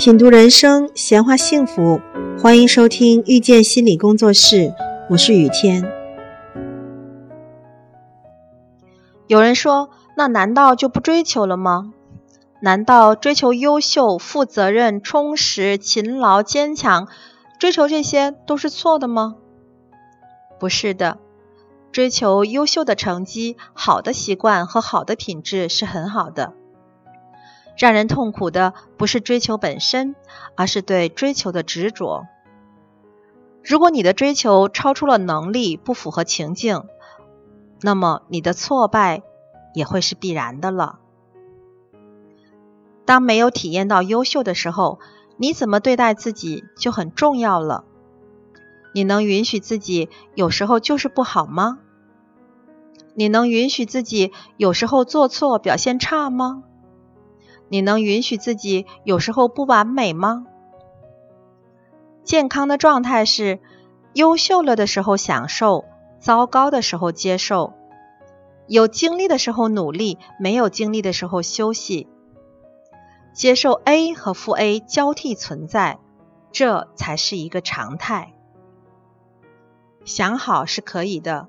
品读人生，闲话幸福，欢迎收听遇见心理工作室，我是雨天。有人说，那难道就不追求了吗？难道追求优秀、负责任、充实、勤劳、坚强，追求这些都是错的吗？不是的，追求优秀的成绩、好的习惯和好的品质是很好的。让人痛苦的不是追求本身，而是对追求的执着。如果你的追求超出了能力，不符合情境，那么你的挫败也会是必然的了。当没有体验到优秀的时候，你怎么对待自己就很重要了。你能允许自己有时候就是不好吗？你能允许自己有时候做错、表现差吗？你能允许自己有时候不完美吗？健康的状态是优秀了的时候享受，糟糕的时候接受，有精力的时候努力，没有精力的时候休息，接受 A 和负 A 交替存在，这才是一个常态。想好是可以的，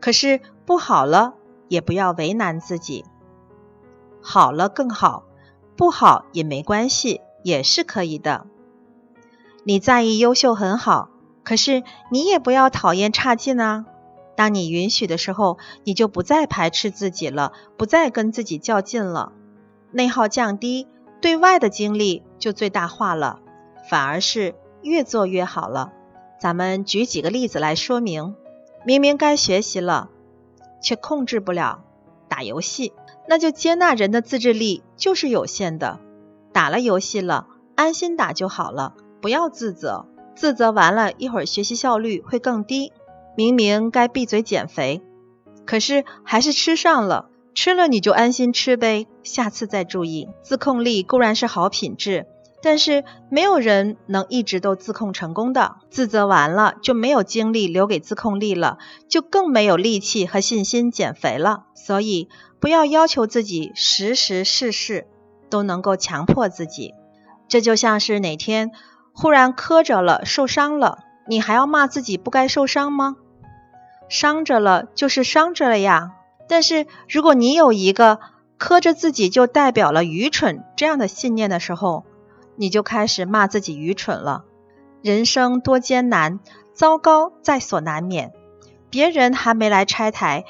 可是不好了也不要为难自己，好了更好。不好也没关系，也是可以的。你在意优秀很好，可是你也不要讨厌差劲啊。当你允许的时候，你就不再排斥自己了，不再跟自己较劲了，内耗降低，对外的精力就最大化了，反而是越做越好了。咱们举几个例子来说明：明明该学习了，却控制不了打游戏。那就接纳人的自制力就是有限的，打了游戏了，安心打就好了，不要自责，自责完了一会儿学习效率会更低。明明该闭嘴减肥，可是还是吃上了，吃了你就安心吃呗，下次再注意。自控力固然是好品质，但是没有人能一直都自控成功的。自责完了就没有精力留给自控力了，就更没有力气和信心减肥了。所以。不要要求自己时时事事都能够强迫自己，这就像是哪天忽然磕着了、受伤了，你还要骂自己不该受伤吗？伤着了就是伤着了呀。但是如果你有一个磕着自己就代表了愚蠢这样的信念的时候，你就开始骂自己愚蠢了。人生多艰难，糟糕在所难免，别人还没来拆台。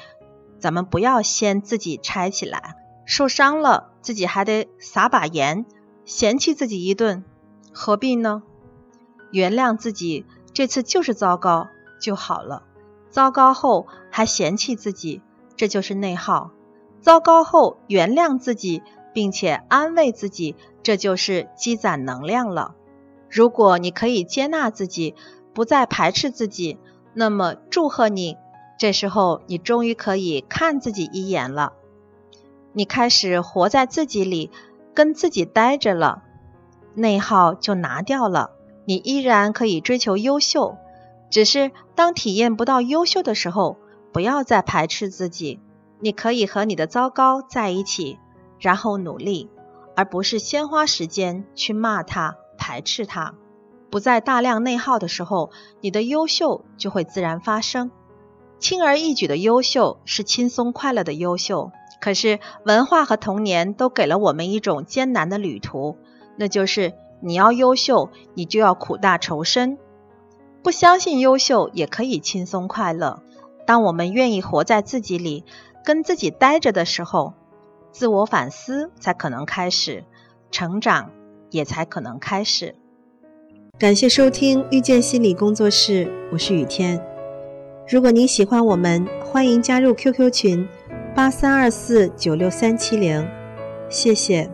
咱们不要先自己拆起来，受伤了自己还得撒把盐，嫌弃自己一顿，何必呢？原谅自己，这次就是糟糕就好了。糟糕后还嫌弃自己，这就是内耗。糟糕后原谅自己，并且安慰自己，这就是积攒能量了。如果你可以接纳自己，不再排斥自己，那么祝贺你。这时候，你终于可以看自己一眼了。你开始活在自己里，跟自己待着了，内耗就拿掉了。你依然可以追求优秀，只是当体验不到优秀的时候，不要再排斥自己。你可以和你的糟糕在一起，然后努力，而不是先花时间去骂他、排斥他。不再大量内耗的时候，你的优秀就会自然发生。轻而易举的优秀是轻松快乐的优秀，可是文化和童年都给了我们一种艰难的旅途，那就是你要优秀，你就要苦大仇深。不相信优秀也可以轻松快乐。当我们愿意活在自己里，跟自己待着的时候，自我反思才可能开始，成长也才可能开始。感谢收听遇见心理工作室，我是雨天。如果您喜欢我们，欢迎加入 QQ 群八三二四九六三七零，谢谢。